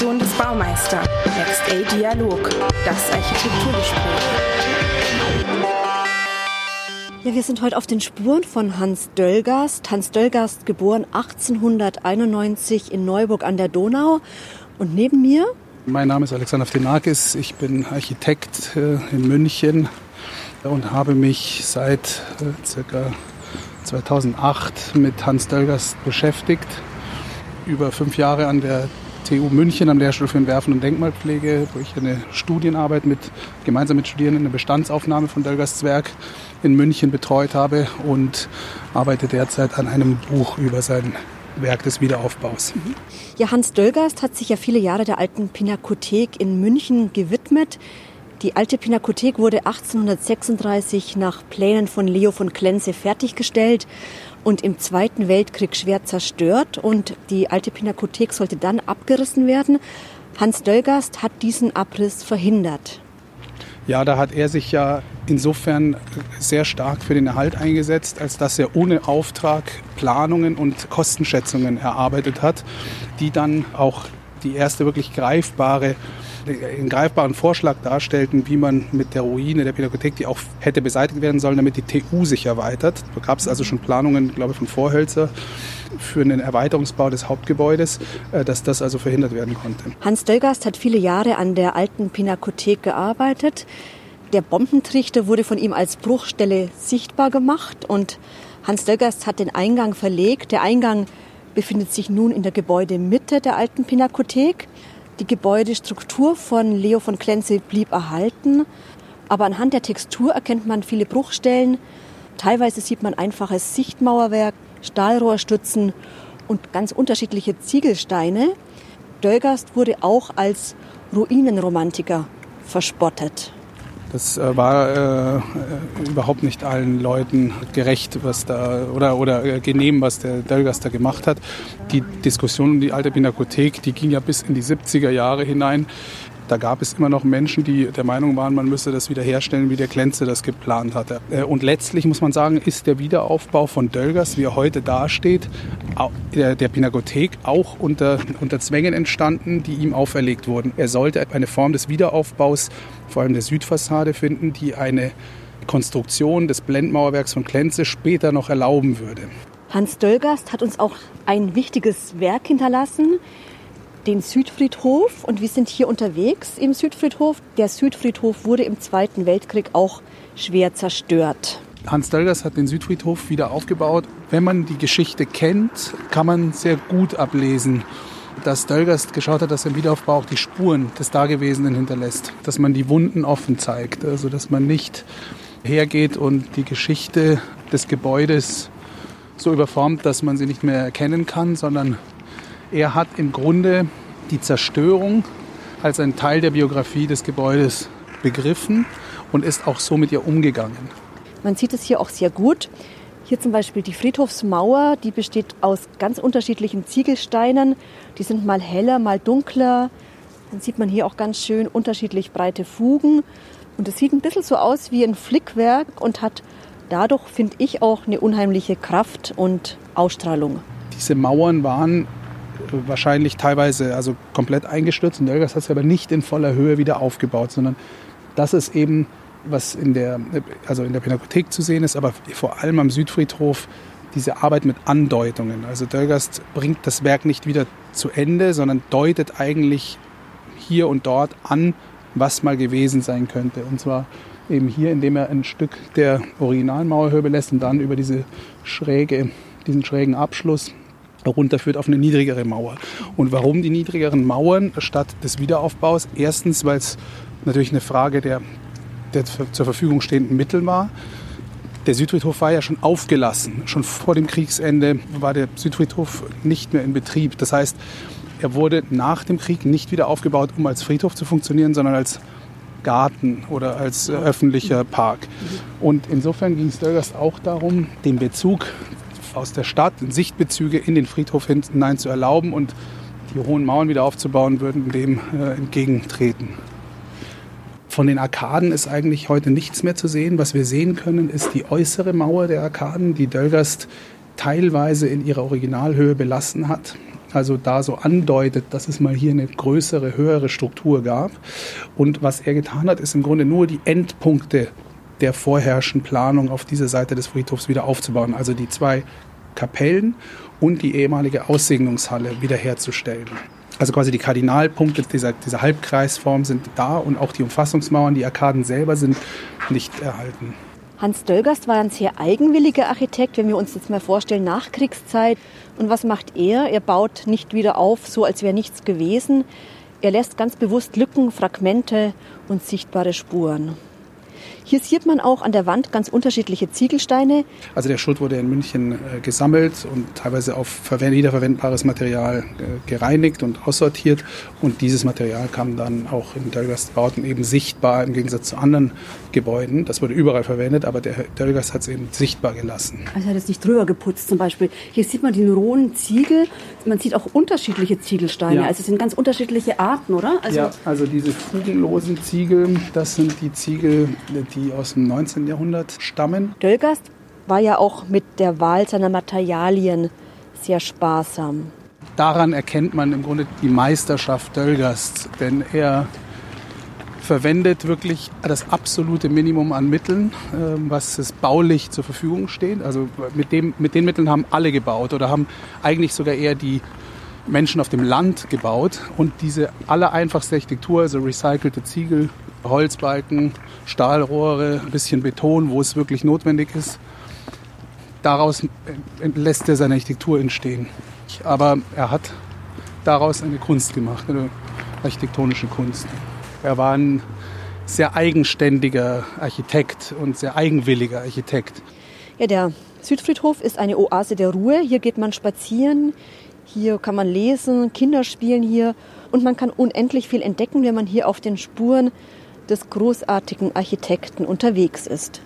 Redaktion des Baumeister. Next A Dialog, das Architekturgespräch. Ja, wir sind heute auf den Spuren von Hans Döllgast. Hans Döllgast, geboren 1891 in Neuburg an der Donau. Und neben mir? Mein Name ist Alexander Ftenakis. Ich bin Architekt äh, in München und habe mich seit äh, circa 2008 mit Hans Döllgast beschäftigt. Über fünf Jahre an der TU München am Lehrstuhl für Entwerfen und Denkmalpflege, wo ich eine Studienarbeit mit, gemeinsam mit Studierenden eine Bestandsaufnahme von Döllgasts Werk in München betreut habe und arbeite derzeit an einem Buch über sein Werk des Wiederaufbaus. Ja, Hans Döllgast hat sich ja viele Jahre der alten Pinakothek in München gewidmet. Die alte Pinakothek wurde 1836 nach Plänen von Leo von Klenze fertiggestellt und im Zweiten Weltkrieg schwer zerstört. Und die alte Pinakothek sollte dann abgerissen werden. Hans Döllgast hat diesen Abriss verhindert. Ja, da hat er sich ja insofern sehr stark für den Erhalt eingesetzt, als dass er ohne Auftrag Planungen und Kostenschätzungen erarbeitet hat, die dann auch die erste wirklich greifbare einen greifbaren Vorschlag darstellten, wie man mit der Ruine der Pinakothek, die auch hätte beseitigt werden sollen, damit die TU sich erweitert. Da gab es also schon Planungen, glaube ich, von Vorhölzer für einen Erweiterungsbau des Hauptgebäudes, äh, dass das also verhindert werden konnte. Hans Döllgast hat viele Jahre an der alten Pinakothek gearbeitet. Der Bombentrichter wurde von ihm als Bruchstelle sichtbar gemacht und Hans Döllgast hat den Eingang verlegt. Der Eingang befindet sich nun in der Gebäudemitte der alten Pinakothek. Die Gebäudestruktur von Leo von Klenze blieb erhalten, aber anhand der Textur erkennt man viele Bruchstellen. Teilweise sieht man einfaches Sichtmauerwerk, Stahlrohrstützen und ganz unterschiedliche Ziegelsteine. Dölgast wurde auch als Ruinenromantiker verspottet. Das äh, war äh, überhaupt nicht allen Leuten gerecht, was da oder oder äh, genehm, was der Dölgast da gemacht hat. Die Diskussion um die alte Pinakothek, die ging ja bis in die 70er Jahre hinein. Da gab es immer noch Menschen, die der Meinung waren, man müsse das wiederherstellen, wie der Klenze das geplant hatte. Äh, und letztlich muss man sagen, ist der Wiederaufbau von Dölgers, wie er heute dasteht, der Pinakothek auch unter, unter Zwängen entstanden, die ihm auferlegt wurden. Er sollte eine Form des Wiederaufbaus, vor allem der Südfassade, finden, die eine Konstruktion des Blendmauerwerks von Klenze später noch erlauben würde. Hans Dölgast hat uns auch ein wichtiges Werk hinterlassen, den Südfriedhof und wir sind hier unterwegs im Südfriedhof. Der Südfriedhof wurde im Zweiten Weltkrieg auch schwer zerstört. Hans Dölgers hat den Südfriedhof wieder aufgebaut. Wenn man die Geschichte kennt, kann man sehr gut ablesen, dass Dölgers geschaut hat, dass im Wiederaufbau auch die Spuren des Dagewesenen hinterlässt. Dass man die Wunden offen zeigt. Also dass man nicht hergeht und die Geschichte des Gebäudes so überformt, dass man sie nicht mehr erkennen kann, sondern er hat im Grunde die Zerstörung als einen Teil der Biografie des Gebäudes begriffen und ist auch so mit ihr umgegangen. Man sieht es hier auch sehr gut. Hier zum Beispiel die Friedhofsmauer, die besteht aus ganz unterschiedlichen Ziegelsteinen. Die sind mal heller, mal dunkler. Dann sieht man hier auch ganz schön unterschiedlich breite Fugen. Und es sieht ein bisschen so aus wie ein Flickwerk und hat dadurch, finde ich, auch eine unheimliche Kraft und Ausstrahlung. Diese Mauern waren wahrscheinlich teilweise also komplett eingestürzt und Elgas hat es aber nicht in voller Höhe wieder aufgebaut, sondern das ist eben, was in der, also in der Pinakothek zu sehen ist, aber vor allem am Südfriedhof diese Arbeit mit Andeutungen. Also Dölgast bringt das Werk nicht wieder zu Ende, sondern deutet eigentlich hier und dort an, was mal gewesen sein könnte. Und zwar eben hier, indem er ein Stück der Originalmauerhöhe lässt und dann über diese schräge, diesen schrägen Abschluss runterführt auf eine niedrigere Mauer. Und warum die niedrigeren Mauern statt des Wiederaufbaus? Erstens, weil es natürlich eine Frage der, der zur Verfügung stehenden Mittel war. Der Südfriedhof war ja schon aufgelassen. Schon vor dem Kriegsende war der Südfriedhof nicht mehr in Betrieb. Das heißt, er wurde nach dem Krieg nicht wieder aufgebaut, um als Friedhof zu funktionieren, sondern als Garten oder als äh, öffentlicher Park. Und insofern ging es Dölgers auch darum, den Bezug aus der Stadt Sichtbezüge in den Friedhof hinein zu erlauben und die hohen Mauern wieder aufzubauen, würden dem äh, entgegentreten. Von den Arkaden ist eigentlich heute nichts mehr zu sehen. Was wir sehen können, ist die äußere Mauer der Arkaden, die Dölgast teilweise in ihrer Originalhöhe belassen hat. also da so andeutet, dass es mal hier eine größere, höhere Struktur gab. Und was er getan hat, ist im Grunde nur die Endpunkte der vorherrschenden Planung auf dieser Seite des Friedhofs wieder aufzubauen. Also die zwei Kapellen und die ehemalige Aussegnungshalle wiederherzustellen. Also quasi die Kardinalpunkte dieser, dieser Halbkreisform sind da und auch die Umfassungsmauern, die Arkaden selber sind nicht erhalten. Hans Dölgast war ein sehr eigenwilliger Architekt, wenn wir uns jetzt mal vorstellen, Nachkriegszeit. Und was macht er? Er baut nicht wieder auf, so als wäre nichts gewesen. Er lässt ganz bewusst Lücken, Fragmente und sichtbare Spuren. Hier sieht man auch an der Wand ganz unterschiedliche Ziegelsteine. Also der Schutt wurde in München äh, gesammelt und teilweise auf wiederverwendbares Material äh, gereinigt und aussortiert. Und dieses Material kam dann auch in Dölgast-Bauten eben sichtbar im Gegensatz zu anderen Gebäuden. Das wurde überall verwendet, aber der Dölgast hat es eben sichtbar gelassen. Also er hat es nicht drüber geputzt zum Beispiel. Hier sieht man den rohen Ziegel. Man sieht auch unterschiedliche Ziegelsteine. Ja. Also es sind ganz unterschiedliche Arten, oder? Also ja, also diese fugenlosen Ziegel, das sind die Ziegel, die aus dem 19. Jahrhundert stammen. Dölgast war ja auch mit der Wahl seiner Materialien sehr sparsam. Daran erkennt man im Grunde die Meisterschaft Dölgasts, denn er verwendet wirklich das absolute Minimum an Mitteln, ähm, was es baulich zur Verfügung steht. Also mit, dem, mit den Mitteln haben alle gebaut oder haben eigentlich sogar eher die Menschen auf dem Land gebaut. Und diese allereinfachste Architektur, also recycelte Ziegel, Holzbalken, Stahlrohre, ein bisschen Beton, wo es wirklich notwendig ist. Daraus lässt er seine Architektur entstehen. Aber er hat daraus eine Kunst gemacht, eine architektonische Kunst. Er war ein sehr eigenständiger Architekt und sehr eigenwilliger Architekt. Ja, der Südfriedhof ist eine Oase der Ruhe. Hier geht man spazieren, hier kann man lesen, Kinder spielen hier und man kann unendlich viel entdecken, wenn man hier auf den Spuren des großartigen Architekten unterwegs ist.